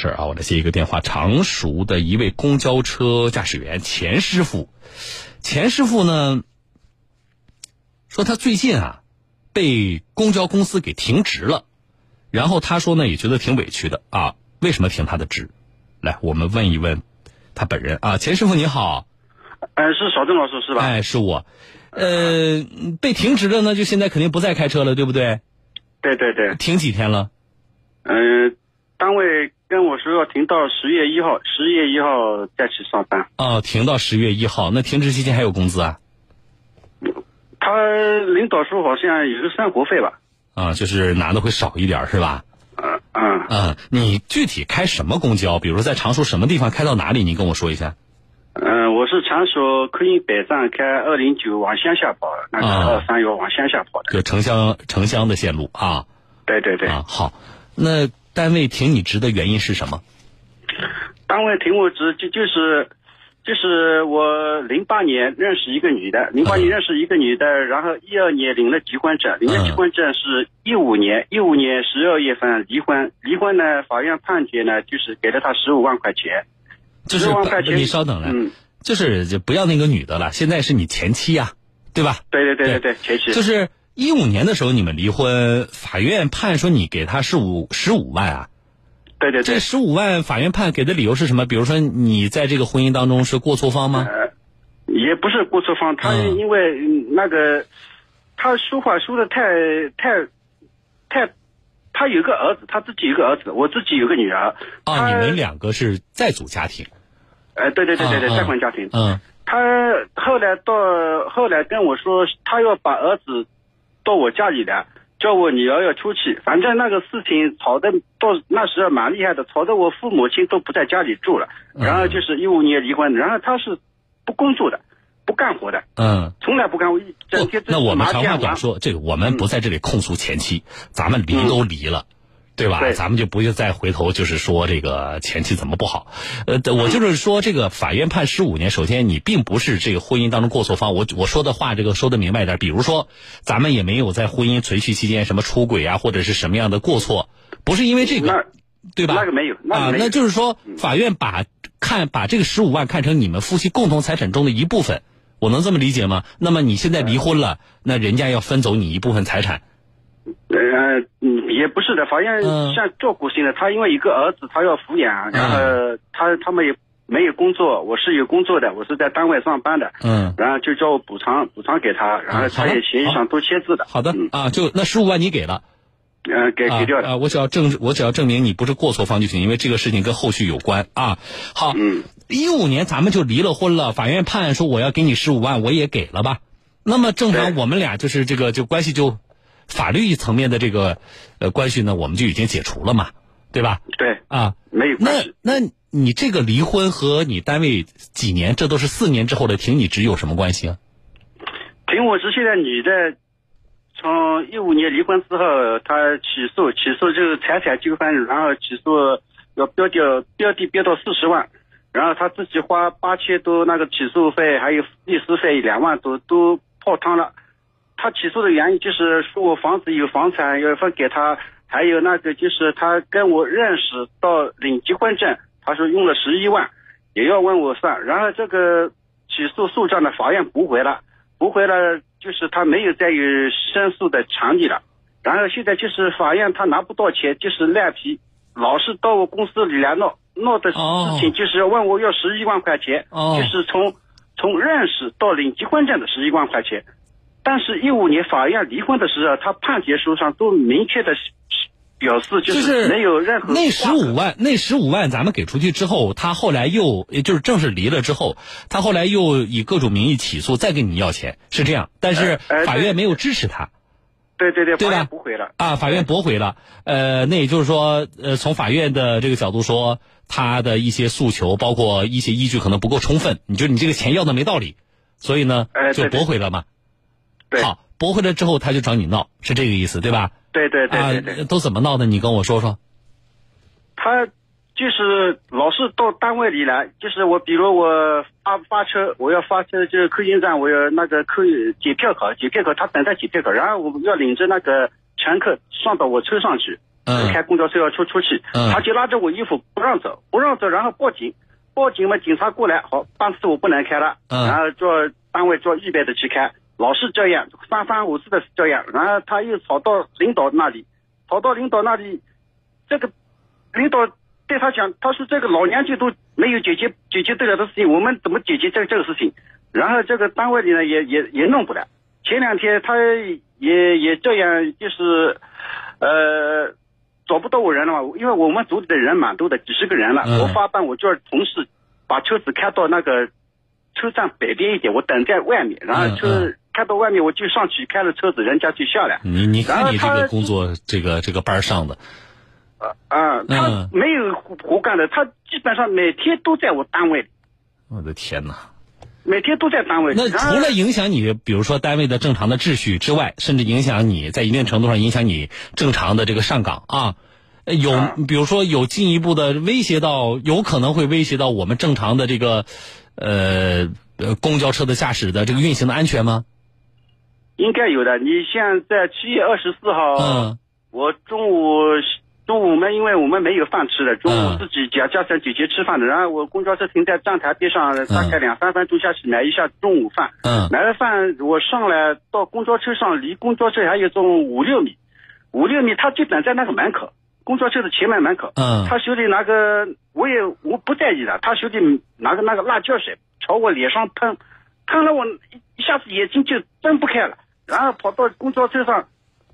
是啊，我来接一个电话，常熟的一位公交车驾驶员钱师傅，钱师傅呢说他最近啊被公交公司给停职了，然后他说呢也觉得挺委屈的啊，为什么停他的职？来，我们问一问他本人啊，钱师傅你好，哎，是小郑老师是吧？哎，是我，呃，被停职了呢，就现在肯定不再开车了，对不对？对对对，停几天了？嗯，单位跟我说要停到十月一号，十月一号再去上班。哦，停到十月一号，那停职期间还有工资啊？他领导说好像有个生活费吧？啊，就是拿的会少一点是吧？嗯嗯嗯，你具体开什么公交？比如在常熟什么地方开到哪里？你跟我说一下。嗯，我是常熟客运北站开二零九往乡下跑，那个啊二三幺往乡下跑的。就城乡城乡的线路啊对对对，啊，好，那单位停你职的原因是什么？单位停我职就就是。就是我零八年认识一个女的，零八年认识一个女的，然后一二年领了结婚证，领了结婚证是一五年，一五年十二月份离婚，离婚呢，法院判决呢，就是给了她十五万块钱，就是10万块钱你稍等来，嗯，就是就不要那个女的了，现在是你前妻呀、对吧？对对对对对，前妻，就是一五年的时候你们离婚，法院判说你给他十五十五万啊，对对对。这，十五万法院判给的理由是什么？比如说你在这个婚姻当中是过错方吗？呃，也不是过错方，他嗯。因为嗯那个，他说话说的太太太，他有个儿子，他自己有个儿子，我自己有个女儿，啊，你们两个是再组家庭，呃，对对对对对，再婚家庭，嗯。他后来到后来跟我说，他要把儿子到我家里来，叫我女儿要出去。反正那个事情吵的到那时候蛮厉害的，吵得我父母亲都不在家里住了。嗯然后就是一五年离婚，然后他是不工作的，不干活的，嗯。从来不干活，一整不天，那我们长话。短说，这个我们不在这里控诉前妻，咱们离都离了。对吧？对咱们就不用再回头，就是说这个前妻怎么不好。呃，我就是说，这个法院判十五年，首先你并不是这个婚姻当中过错方。我我说的话，这个说的明白一点。比如说，咱们也没有在婚姻存续期间什么出轨啊，或者是什么样的过错，不是因为这个，对吧？那个没有，啊。那就是说，法院把看把这个十五万看成你们夫妻共同财产中的一部分，我能这么理解吗？那么你现在离婚了，那人家要分走你一部分财产，呃，嗯，也不是的，法院嗯像照顾性的，他因为一个儿子，他要抚养，然后他他们也没有工作，我是有工作的，我是在单位上班的，嗯。然后就叫我补偿补偿给他，然后他也协议上都签字的。好的嗯啊，就那十五万你给了，嗯，给给掉了。啊啊，我只要证我只要证明你不是过错方就行，因为这个事情跟后续有关啊。好，嗯，一五年咱们就离了婚了，法院判说我要给你十五万，我也给了吧。那么正常我们俩就是这个就关系就法律层面的这个呃关系呢，我们就已经解除了嘛，对吧？对，啊，没有关那系。那你这个离婚和你单位几年，这都是四年之后的停你职有什么关系啊？停我职现在你在，从一五年离婚之后，他起诉起诉就是财产纠纷，然后起诉要标掉标的标到四十万，然后他自己花八千多那个起诉费，还有律师费两万多都泡汤了。她起诉的原因就是说我房子有房产要分给他，还有那个就是他跟我认识到领结婚证，他说用了十一万，也要问我算，然后这个起诉诉状的法院驳回了。驳回了，就是他没有再有申诉的权利了。然后现在就是法院他拿不到钱，就是赖皮，老是到我公司里来闹闹的事情，就是要问我要十一万块钱，哦就是从从认识到领结婚证的十一万块钱。但是，一五年法院离婚的时候，他判决书上都明确的表示，就就是没有任何那十五万，那十五万咱们给出去之后，他后来又也就是正式离了之后，他后来又以各种名义起诉，再跟你要钱，是这样。但是法院没有支持他对对对，对吧法院驳回了。啊，法院驳回了。呃，那也就是说，呃，从法院的这个角度说，他的一些诉求，包括一些依据可能不够充分，你就你这个钱要的没道理，所以呢就驳回了嘛。对好，驳回来之后他就找你闹，是这个意思对吧？对对对对对。啊，都怎么闹的？你跟我说说。他就是老是到单位里来，就是我，比如我发发车，我要发车，就是客运站，我要那个客检票口，检票口他等待检票口，然后我要领着那个乘客上到我车上去，嗯开公交车要出出去，嗯他就拉着我衣服不让走，不让走，然后报警，报警嘛，警察过来，好，班次我不能开了，嗯然后做单位做预备的去开，老是这样，三番五次的这样，然后他又吵到领导那里，吵到领导那里，这个领导对他讲，他说这个老娘舅都没有解决解决得了的事情，我们怎么解决这这个事情？然后这个单位里呢也也也弄不了。前两天他也也这样，就是呃找不到我人了嘛，因为我们组里的人蛮多的，几十个人了。我发班，我叫同事把车子开到那个车站北边一点，我等在外面，然后车、开到外面，我就上去开了车子，人家就下来。你你看你这个工作这个这个班儿上的，啊、啊，他嗯没有活活干的，他基本上每天都在我单位，我的天哪！每天都在单位。那除了影响你，比如说单位的正常的秩序之外，甚至影响你在一定程度上影响你正常的这个上岗啊，呃有啊比如说有进一步的威胁到，有可能会威胁到我们正常的这个呃呃公交车的驾驶的这个运行的安全吗？应该有的。你现在七月二十四号，嗯我中午中午我们因为我们没有饭吃的，中嗯午自己家家常解决吃饭的。然后我公交车停在站台边上，大概两三分钟下去买一下中午饭。嗯买了饭，我上来到公交车上，离公交车还有种五六米，五六米，他就等在那个门口，公交车的前面门口。嗯他手里拿个，我也我不在意的，他手里拿个那个辣椒水朝我脸上喷，喷了我一一下子眼睛就睁不开了，然后跑到公交车上，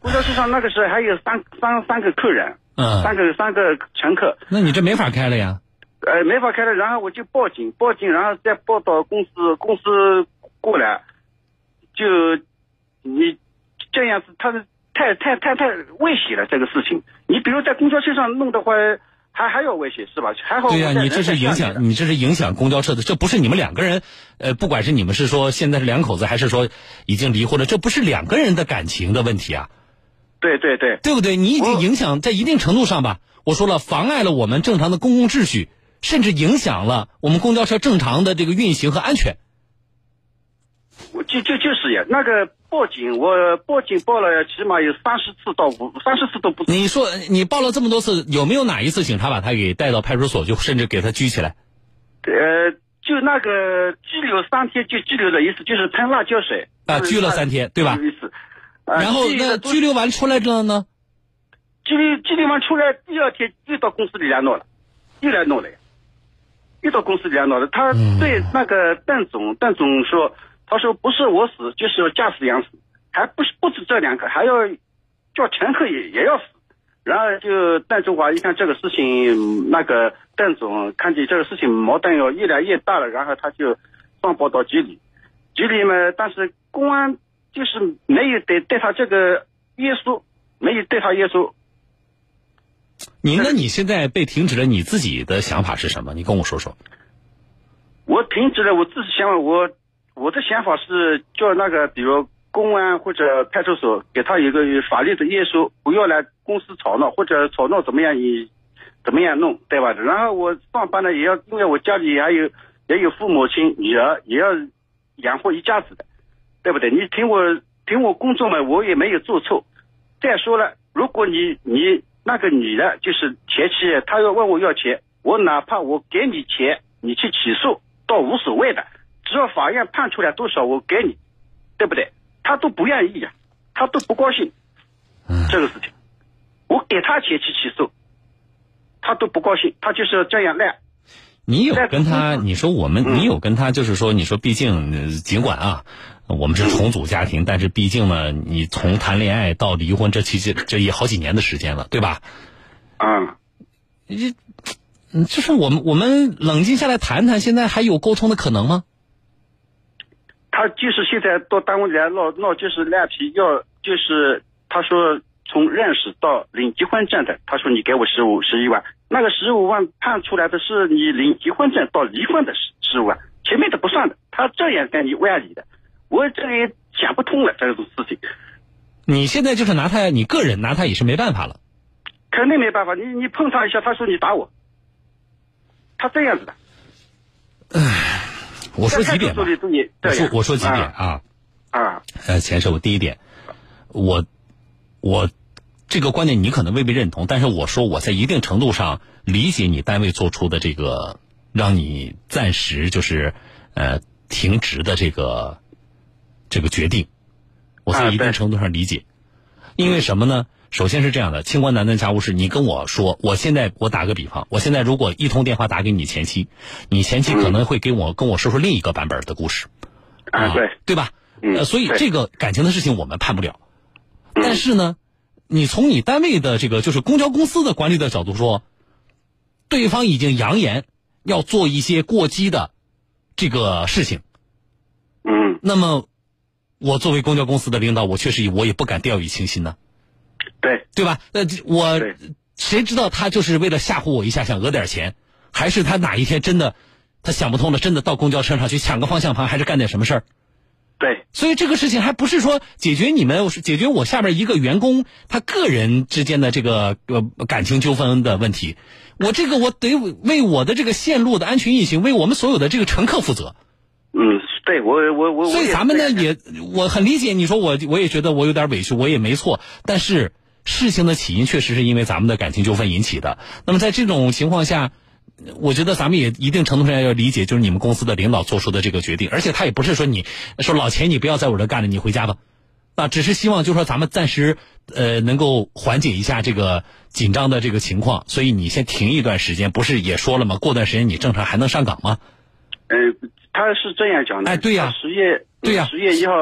公交车上那个时候还有三三三个客人，嗯三嗯，个三个乘客，那你这没法开了呀。呃，没法开了，然后我就报警，报警，然后再报到公司，公司过来，就你这样子，他是太太太太危险了这个事情。你比如在公交车上弄的话，还还有危险是吧？还好对呀、你这是影响，你这是影响公交车的，这不是你们两个人，呃，不管是你们是说现在是两口子，还是说已经离婚了，这不是两个人的感情的问题啊，对对对，对不对？你已经影响在一定程度上吧，我说了，妨碍了我们正常的公共秩序，甚至影响了我们公交车正常的这个运行和安全。我就就就是呀，那个报警，我报警报了起码有三十次到五三十次都不。你说你报了这么多次，有没有哪一次警察把他给带到派出所，就甚至给他拘起来？呃，就那个拘留三天就拘留了一次，就是喷辣椒水啊拘了三天对吧一次。呃然后那拘留完出来之后呢？拘留拘留完出来，第二天又到公司里来闹了，又来闹了呀，又到公司里来闹了。他嗯对那个邓总，邓总说，他说不是我死，就是驾驶员死，还不是不止这两个，还要叫乘客也也要死。然后就邓中华一看这个事情，那个邓总看见这个事情矛盾要越来越大了，然后他就上报到局里，局里嘛，但是公安就是没有对对他这个约束，没有对他约束，你那你现在被停职了，你自己的想法是什么？你跟我说说。我停止了，我自己想法，我我的想法是叫那个，比如公安或者派出所给他一个法律的约束，不要来公司吵闹，或者吵闹怎么样你怎么样弄，对吧？然后我上班呢也要，因为我家里还有也有父母亲、女儿，也要养活一家子的，对不对？你听我听我工作嘛，我也没有做错。再说了，如果你你那个女的，就是前妻，她要问我要钱，我哪怕我给你钱，你去起诉，倒无所谓的，只要法院判出来多少，我给你，对不对？他都不愿意呀、他都不高兴，这个事情，我给他钱去起诉，他都不高兴，他就是这样赖。你有跟他，你说我们，嗯你有跟他，就是说，你说，毕竟呃尽管啊，我们是重组家庭，但是毕竟呢，你从谈恋爱到离婚，这期间这也好几年的时间了，对吧？嗯，这，嗯，就是我们我们冷静下来谈谈，现在还有沟通的可能吗？他就是现在到单位来闹闹，就是赖皮要，就是他说从认识到领结婚证的，他说你给我十五十一万，那个十五万判出来的是你领结婚证到离婚的十十五万，前面的不算的，他这样跟你歪理的，我这个也想不通了这种事情，你现在就是拿他，你个人拿他也是没办法了。肯定没办法，你你碰他一下，他说你打我，他这样子的，我说几点吧。我，说我说几点啊。啊？啊，呃，钱师傅，第一点，我我这个观点你可能未必认同，但是我说我在一定程度上理解你单位做出的这个让你暂时就是呃停职的这个这个决定，我在一定程度上理解，因为什么呢？首先是这样的，清官难断家务事。你跟我说，我现在我打个比方，我现在如果一通电话打给你前妻，你前妻可能会给我跟我说说另一个版本的故事，啊，对，对吧？嗯，所以这个感情的事情我们判不了。但是呢，你从你单位的这个就是公交公司的管理的角度说，对方已经扬言要做一些过激的这个事情，嗯，那么我作为公交公司的领导，我确实我也不敢掉以轻心呢。对对吧？那我谁知道他就是为了吓唬我一下，想讹点钱，还是他哪一天真的他想不通了，真的到公交车上去抢个方向盘，还是干点什么事儿？对，所以这个事情还不是说解决你们，解决我下边一个员工他个人之间的这个呃感情纠纷的问题，我这个我得为我的这个线路的安全运行，为我们所有的这个乘客负责。嗯，对我我我，所以咱们呢也我很理解，你说我我也觉得我有点委屈，我也没错，但是。事情的起因确实是因为咱们的感情纠纷引起的。那么在这种情况下，我觉得咱们也一定程度上要理解，就是你们公司的领导做出的这个决定。而且他也不是说你说老钱你不要在我这干了，你回家吧，啊，只是希望就是说咱们暂时呃能够缓解一下这个紧张的这个情况。所以你先停一段时间，不是也说了吗？过段时间你正常还能上岗吗？呃，他是这样讲的。哎，对呀，十月对呀，十月一号。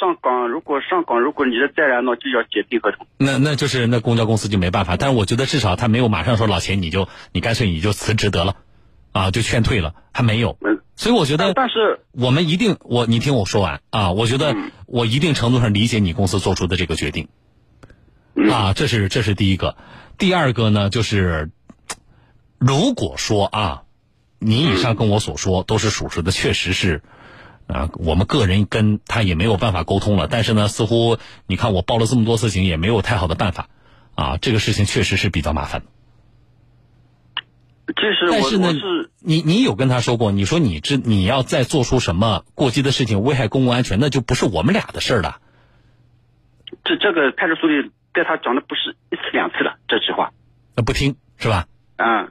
上岗，如果上岗，如果你的再来，那就要解聘合同。那那就是那公交公司就没办法。但是我觉得至少他没有马上说老钱你就你干脆你就辞职得了，啊，就劝退了，还没有。嗯。所以我觉得，但是我们一定我你听我说完啊，我觉得我一定程度上理解你公司做出的这个决定。啊，这是这是第一个，第二个呢就是，如果说啊，你以上跟我所说都是属实的，确实是。啊，我们个人跟他也没有办法沟通了。但是呢，似乎你看我报了这么多次警，也没有太好的办法。啊，这个事情确实是比较麻烦。这是但是呢，你你有跟他说过，你说你这你要再做出什么过激的事情，危害公共安全，那就不是我们俩的事儿了。这这个派出所里对他讲的不是一次两次了，这句话。那不听是吧？啊，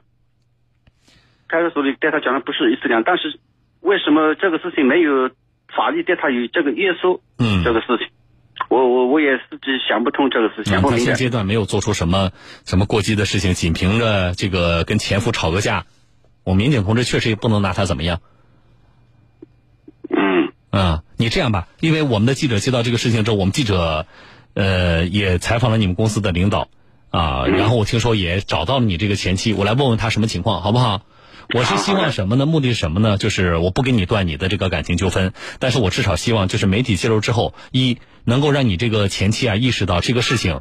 派出所里对他讲的不是一次两，但是。为什么这个事情没有法律对他有这个约束？嗯，这个事情，我我我也自己想不通这个事情。他现阶段没有做出什么什么过激的事情，仅凭着这个跟前夫吵个架，我民警同志确实也不能拿他怎么样。嗯啊，你这样吧，因为我们的记者接到这个事情之后，我们记者呃也采访了你们公司的领导啊，然后我听说也找到了你这个前妻，我来问问他什么情况，好不好？我是希望什么呢？目的是什么呢？就是我不跟你断你的这个感情纠纷，但是我至少希望就是媒体介入之后，一能够让你这个前妻啊意识到这个事情，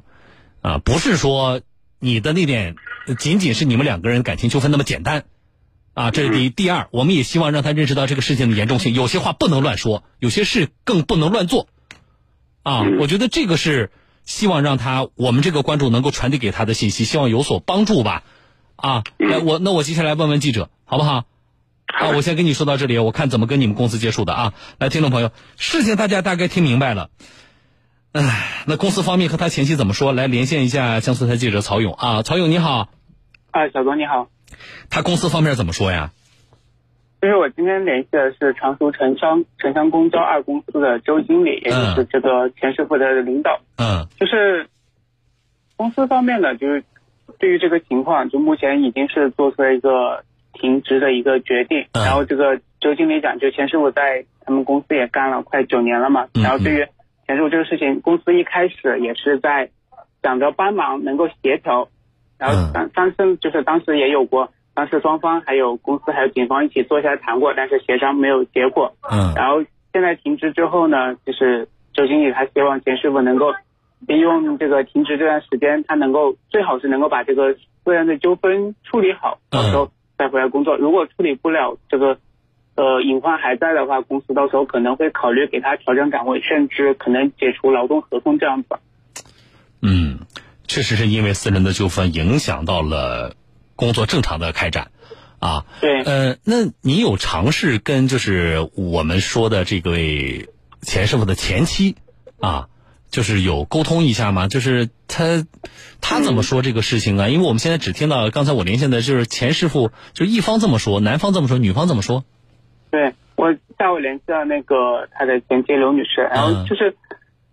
啊不是说你的那点仅仅是你们两个人感情纠纷那么简单，啊这是第一。第二，我们也希望让他认识到这个事情的严重性，有些话不能乱说，有些事更不能乱做，啊，我觉得这个是希望让他我们这个关注能够传递给他的信息，希望有所帮助吧。啊，来我那我接下来问问记者，好不好？好，我先跟你说到这里，我看怎么跟你们公司接触的啊。来，听众朋友，事情大家大概听明白了。唉，那公司方面和他前妻怎么说？来连线一下江苏台记者曹勇啊，曹勇你好。哎，小东你好。他公司方面怎么说呀？就是我今天联系的是常熟城乡城乡公交二公司的周经理，也就是这个钱师傅的领导。嗯。就是公司方面呢，就是。对于这个情况，就目前已经是做出了一个停职的一个决定。然后这个周经理讲，就钱师傅在他们公司也干了快九年了嘛。然后对于钱师傅这个事情，公司一开始也是在想着帮忙能够协调。然后当当时就是当时也有过，当时双方还有公司还有警方一起坐下来谈过，但是协商没有结果。嗯。然后现在停职之后呢，就是周经理他希望钱师傅能够。利用这个停职这段时间，他能够最好是能够把这个个人的纠纷处理好，到时候再回来工作。如果处理不了，这个呃隐患还在的话，公司到时候可能会考虑给他调整岗位，甚至可能解除劳动合同这样子。嗯，确实是因为私人的纠纷影响到了工作正常的开展啊。对。呃，那你有尝试跟就是我们说的这位钱师傅的前妻啊？就是有沟通一下吗？就是他他怎么说这个事情啊？因为我们现在只听到刚才我连线的就是钱师傅，就一方这么说，男方这么说，女方怎么说？对我下午联系了那个他的前妻刘女士，然后就是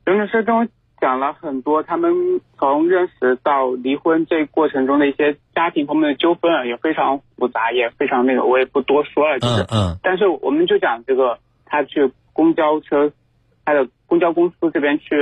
刘女士跟我讲了很多他们从认识到离婚这过程中的一些家庭方面的纠纷啊，也非常复杂，也非常那个，我也不多说了，就是，嗯但是我们就讲这个他去公交车，他的公交公司这边去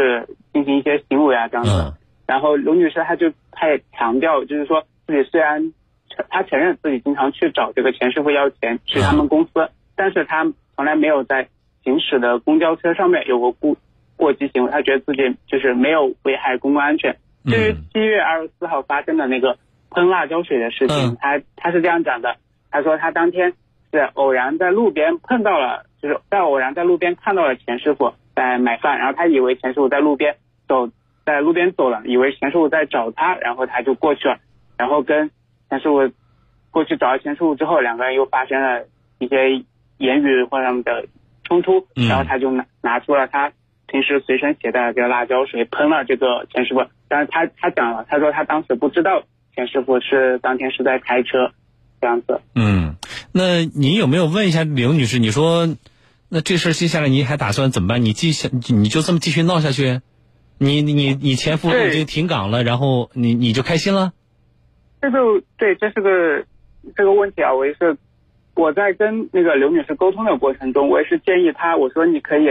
进行一些行为啊这样子，嗯。然后刘女士她就她也强调，就是说自己虽然承她承认自己经常去找这个钱师傅要钱去他们公司，但是她从来没有在行驶的公交车上面有过过过激行为，她觉得自己就是没有危害公共安全。至于嗯。七月二十四号发生的那个喷辣椒水的事情嗯，她她是这样讲的，她说她当天是偶然在路边碰到了，就是在偶然在路边看到了钱师傅在买饭，然后他以为钱师傅在路边走在路边走了，以为钱师傅在找他，然后他就过去了，然后跟钱师傅过去找到钱师傅之后，两个人又发生了一些言语或者什么的冲突，嗯然后他就拿拿出了他平时随身携带的这个辣椒水喷了这个钱师傅，但是他他讲了，他说他当时不知道钱师傅是当天是在开车，这样子。嗯，那你有没有问一下刘女士？你说，那这事儿接下来你还打算怎么办？你继续你就这么继续闹下去？你你你前夫都已经停岗了，然后你你就开心了？这就对，这是个这个问题啊，我也是我在跟那个刘女士沟通的过程中，我也是建议她，我说你可以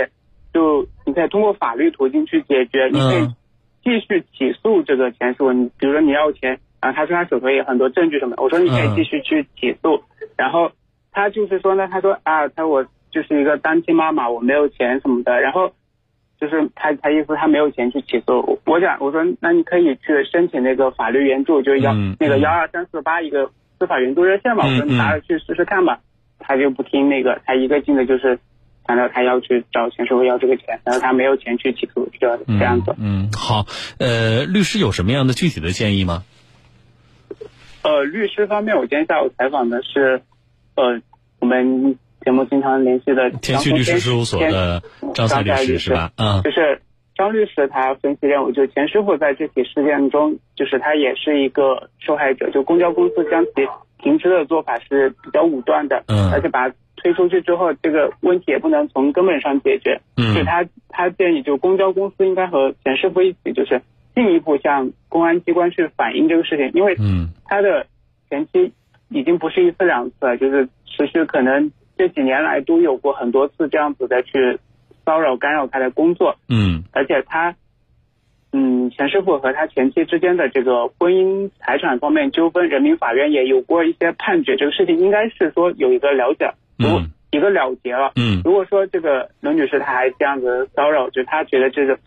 就你可以通过法律途径去解决，你可以嗯继续起诉这个钱师傅，你比如说你要钱，然后他说他手头也有很多证据什么的，我说你可以继续去起诉，然后他就是说呢，他说啊，他我就是一个单亲妈妈，我没有钱什么的，然后。就是他，他意思他没有钱去起诉。我我想我说，那你可以去申请那个法律援助，就是幺、嗯那个嗯幺二三四八一个司法援助热线嘛。我说嗯你拿着去试试看吧。他就不听那个，他一个劲的就是强调他要去找钱社会要这个钱，然后他没有钱去起诉，这这样子。嗯，好，呃，律师有什么样的具体的建议吗？呃，律师方面，我今天下午采访的是，呃，我们节目经常联系的天旭律师事务所的张赛律师是吧？嗯。就是张律师他分析认为，就钱师傅在这起事件中，就是他也是一个受害者，就公交公司将其停职的做法是比较武断的，嗯。而且把他推出去之后，这个问题也不能从根本上解决，嗯。所以他他建议就公交公司应该和钱师傅一起，就是进一步向公安机关去反映这个事情，因为嗯。他的前期已经不是一次两次了，就是持续可能这几年来都有过很多次这样子的去骚扰干扰他的工作，嗯。而且他，嗯，钱师傅和他前妻之间的这个婚姻财产方面纠纷，人民法院也有过一些判决，这个事情应该是说有一个了解，嗯。一个了结了。嗯。如果说这个刘女士她还这样子骚扰，就她觉得这个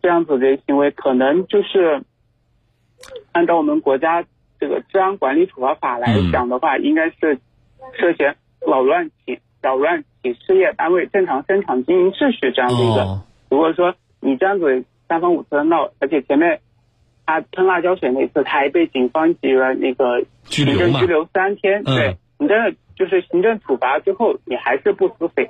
这样子的行为，可能就是按照我们国家这个治安管理处罚法来讲的话，应该是涉嫌扰乱企扰乱企事业单位正常生产经营秩序这样的一个。哦如果说你这样子三番五次的闹，而且前面他喷辣椒水那次，他还被警方给予了那个行政拘留三天。嗯对你真的就是行政处罚之后，你还是不思悔，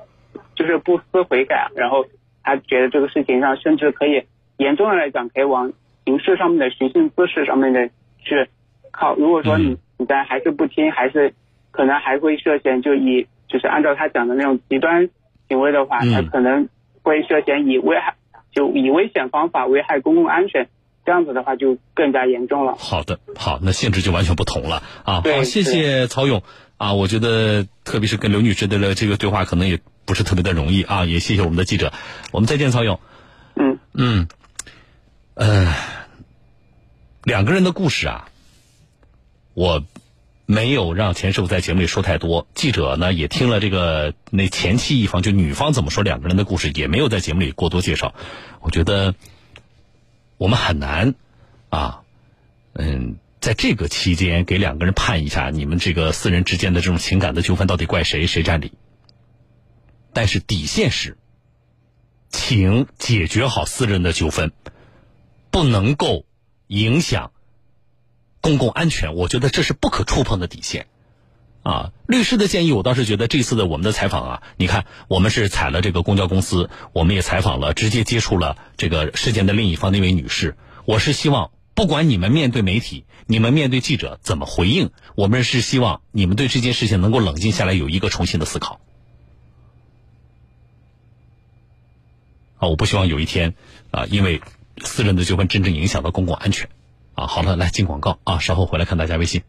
就是不思悔改，然后他觉得这个事情上甚至可以严重的来讲，可以往刑事上面的寻衅滋事上面的去靠。如果说你、嗯你在还是不听，还是可能还会涉嫌就以就是按照他讲的那种极端行为的话，嗯他可能会涉嫌以危害就以危险方法危害公共安全，这样子的话就更加严重了。好的，好，那性质就完全不同了啊。好，谢谢曹勇啊，我觉得特别是跟刘女士的这个对话，可能也不是特别的容易啊。也谢谢我们的记者，我们再见，曹勇。嗯嗯，呃，两个人的故事啊，我没有让钱师傅在节目里说太多。记者呢也听了这个那前妻一方就女方怎么说两个人的故事，也没有在节目里过多介绍。我觉得我们很难啊，嗯，在这个期间给两个人判一下，你们这个私人之间的这种情感的纠纷到底怪谁，谁占理？但是底线是，请解决好私人的纠纷，不能够影响公共安全。我觉得这是不可触碰的底线啊，律师的建议，我倒是觉得这次的我们的采访啊，你看，我们是采了这个公交公司，我们也采访了，直接接触了这个事件的另一方那位女士。我是希望，不管你们面对媒体，你们面对记者怎么回应，我们是希望你们对这件事情能够冷静下来，有一个重新的思考。啊，我不希望有一天啊，因为私人的纠纷真正影响到公共安全。啊，好了，来进广告啊，稍后回来看大家微信。